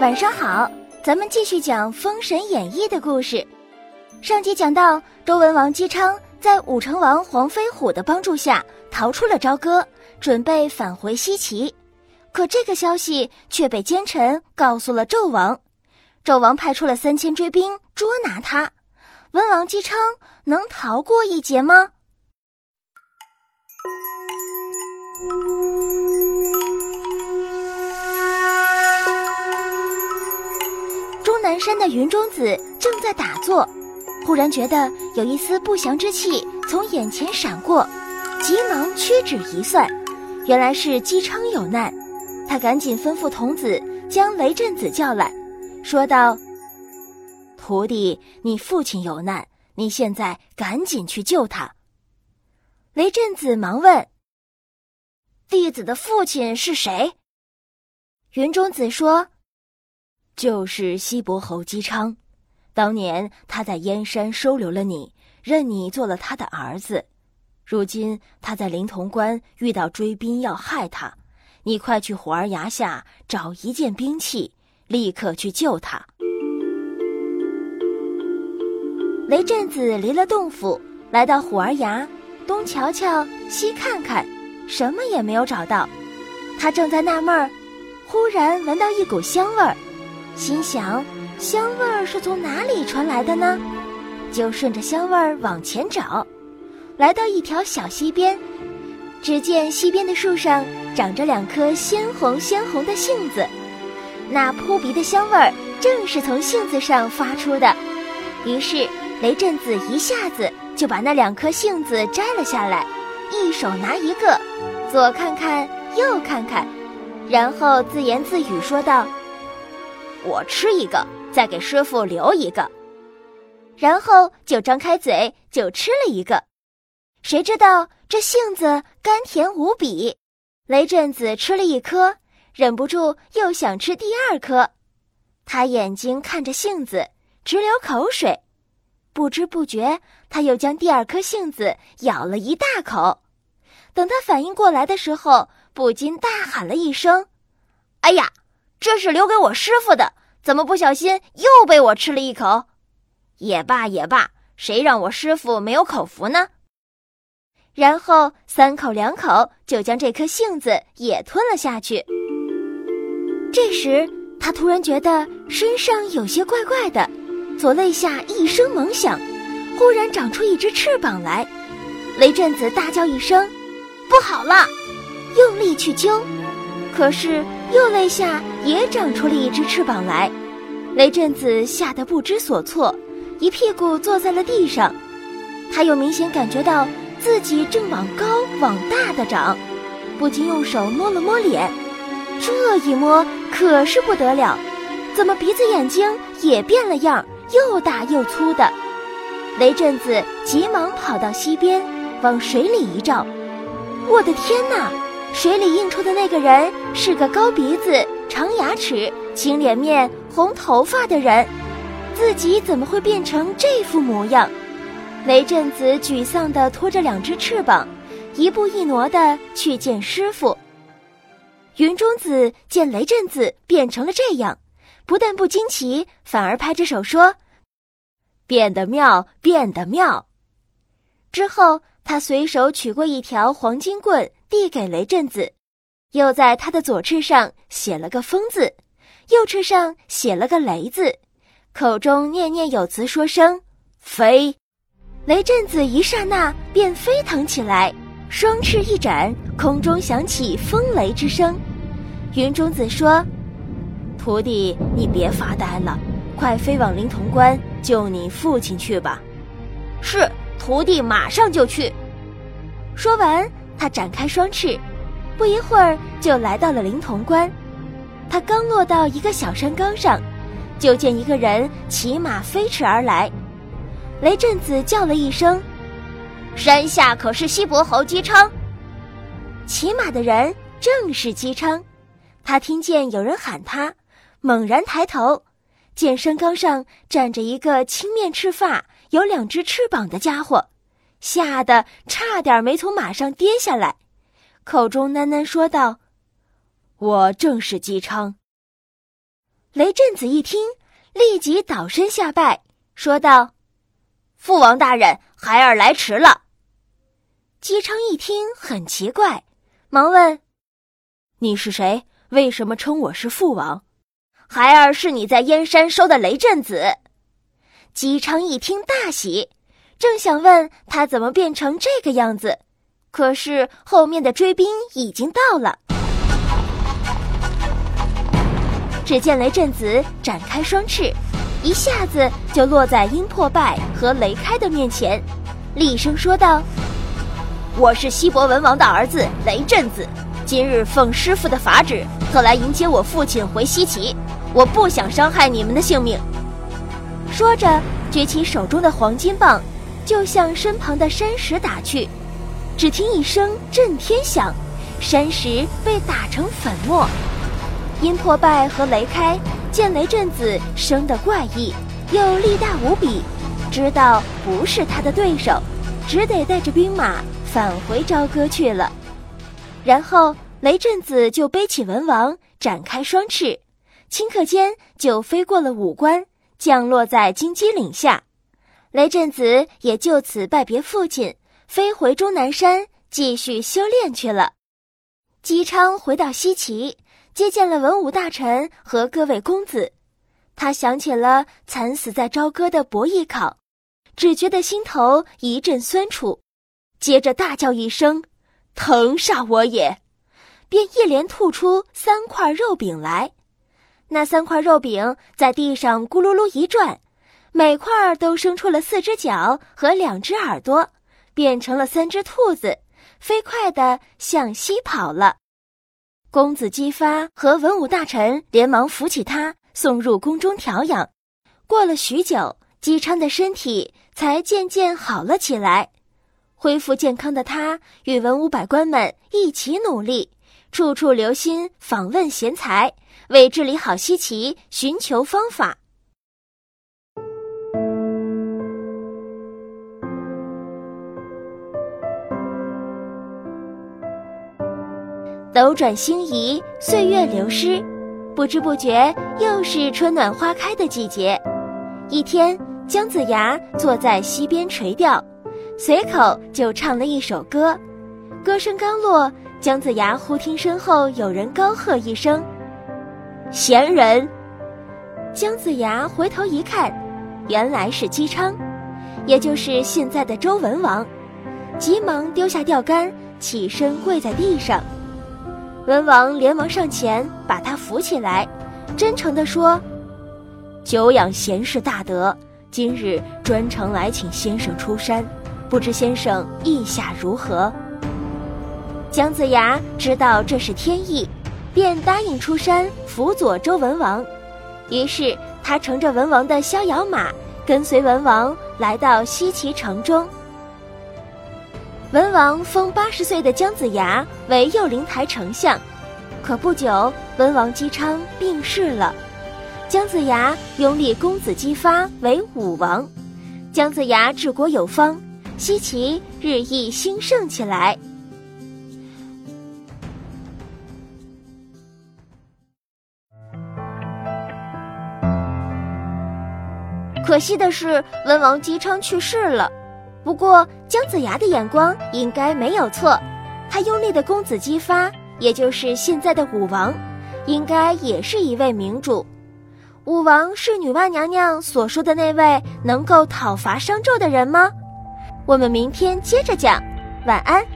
晚上好，咱们继续讲《封神演义》的故事。上集讲到，周文王姬昌在武成王黄飞虎的帮助下逃出了朝歌，准备返回西岐。可这个消息却被奸臣告诉了纣王，纣王派出了三千追兵捉拿他。文王姬昌能逃过一劫吗？南山的云中子正在打坐，忽然觉得有一丝不祥之气从眼前闪过，急忙屈指一算，原来是姬昌有难。他赶紧吩咐童子将雷震子叫来，说道：“徒弟，你父亲有难，你现在赶紧去救他。”雷震子忙问：“弟子的父亲是谁？”云中子说。就是西伯侯姬昌，当年他在燕山收留了你，认你做了他的儿子。如今他在灵潼关遇到追兵要害他，你快去虎儿崖下找一件兵器，立刻去救他。雷震子离了洞府，来到虎儿崖，东瞧瞧，西看看，什么也没有找到。他正在纳闷儿，忽然闻到一股香味儿。心想，香味儿是从哪里传来的呢？就顺着香味儿往前找，来到一条小溪边，只见溪边的树上长着两颗鲜红鲜红的杏子，那扑鼻的香味儿正是从杏子上发出的。于是雷震子一下子就把那两颗杏子摘了下来，一手拿一个，左看看右看看，然后自言自语说道。我吃一个，再给师傅留一个，然后就张开嘴就吃了一个。谁知道这杏子甘甜无比，雷震子吃了一颗，忍不住又想吃第二颗。他眼睛看着杏子，直流口水，不知不觉他又将第二颗杏子咬了一大口。等他反应过来的时候，不禁大喊了一声：“哎呀！”这是留给我师傅的，怎么不小心又被我吃了一口？也罢也罢，谁让我师傅没有口福呢？然后三口两口就将这颗杏子也吞了下去。这时他突然觉得身上有些怪怪的，左肋下一声猛响，忽然长出一只翅膀来。雷震子大叫一声：“不好了！”用力去揪。可是右肋下也长出了一只翅膀来，雷震子吓得不知所措，一屁股坐在了地上。他又明显感觉到自己正往高往大的长，不禁用手摸了摸脸，这一摸可是不得了，怎么鼻子眼睛也变了样，又大又粗的？雷震子急忙跑到溪边，往水里一照，我的天哪！水里映出的那个人是个高鼻子、长牙齿、青脸面、红头发的人，自己怎么会变成这副模样？雷震子沮丧地拖着两只翅膀，一步一挪地去见师傅。云中子见雷震子变成了这样，不但不惊奇，反而拍着手说：“变得妙，变得妙。”之后，他随手取过一条黄金棍。递给雷震子，又在他的左翅上写了个“风”字，右翅上写了个“雷”字，口中念念有词，说声“飞”。雷震子一刹那便飞腾起来，双翅一展，空中响起风雷之声。云中子说：“徒弟，你别发呆了，快飞往灵潼关救你父亲去吧。”是，徒弟马上就去。说完。他展开双翅，不一会儿就来到了灵潼关。他刚落到一个小山岗上，就见一个人骑马飞驰而来。雷震子叫了一声：“山下可是西伯侯姬昌？”骑马的人正是姬昌。他听见有人喊他，猛然抬头，见山岗上站着一个青面赤发、有两只翅膀的家伙。吓得差点没从马上跌下来，口中喃喃说道：“我正是姬昌。”雷震子一听，立即倒身下拜，说道：“父王大人，孩儿来迟了。”姬昌一听很奇怪，忙问：“你是谁？为什么称我是父王？”孩儿是你在燕山收的雷震子。姬昌一听大喜，正想问他怎么变成这个样子，可是后面的追兵已经到了。只见雷震子展开双翅，一下子就落在殷破败和雷开的面前，厉声说道：“我是西伯文王的儿子雷震子，今日奉师傅的法旨，特来迎接我父亲回西岐。我不想伤害你们的性命。”说着，举起手中的黄金棒，就向身旁的山石打去。只听一声震天响，山石被打成粉末。殷破败和雷开见雷震子生得怪异，又力大无比，知道不是他的对手，只得带着兵马返回朝歌去了。然后雷震子就背起文王，展开双翅，顷刻间就飞过了五关。降落在金鸡岭下，雷震子也就此拜别父亲，飞回终南山继续修炼去了。姬昌回到西岐，接见了文武大臣和各位公子，他想起了惨死在朝歌的伯邑考，只觉得心头一阵酸楚，接着大叫一声：“疼煞我也！”便一连吐出三块肉饼来。那三块肉饼在地上咕噜噜一转，每块都生出了四只脚和两只耳朵，变成了三只兔子，飞快地向西跑了。公子姬发和文武大臣连忙扶起他，送入宫中调养。过了许久，姬昌的身体才渐渐好了起来。恢复健康的他，与文武百官们一起努力，处处留心访问贤才。为治理好西岐寻求方法。斗转星移，岁月流失，不知不觉又是春暖花开的季节。一天，姜子牙坐在溪边垂钓，随口就唱了一首歌。歌声刚落，姜子牙忽听身后有人高喝一声。闲人，姜子牙回头一看，原来是姬昌，也就是现在的周文王，急忙丢下钓竿，起身跪在地上。文王连忙上前把他扶起来，真诚地说：“久仰贤士大德，今日专程来请先生出山，不知先生意下如何？”姜子牙知道这是天意。便答应出山辅佐周文王，于是他乘着文王的逍遥马，跟随文王来到西岐城中。文王封八十岁的姜子牙为右灵台丞相，可不久，文王姬昌病逝了，姜子牙拥立公子姬发为武王，姜子牙治国有方，西岐日益兴盛起来。可惜的是，文王姬昌去世了。不过姜子牙的眼光应该没有错，他拥立的公子姬发，也就是现在的武王，应该也是一位明主。武王是女娲娘娘所说的那位能够讨伐商纣的人吗？我们明天接着讲。晚安。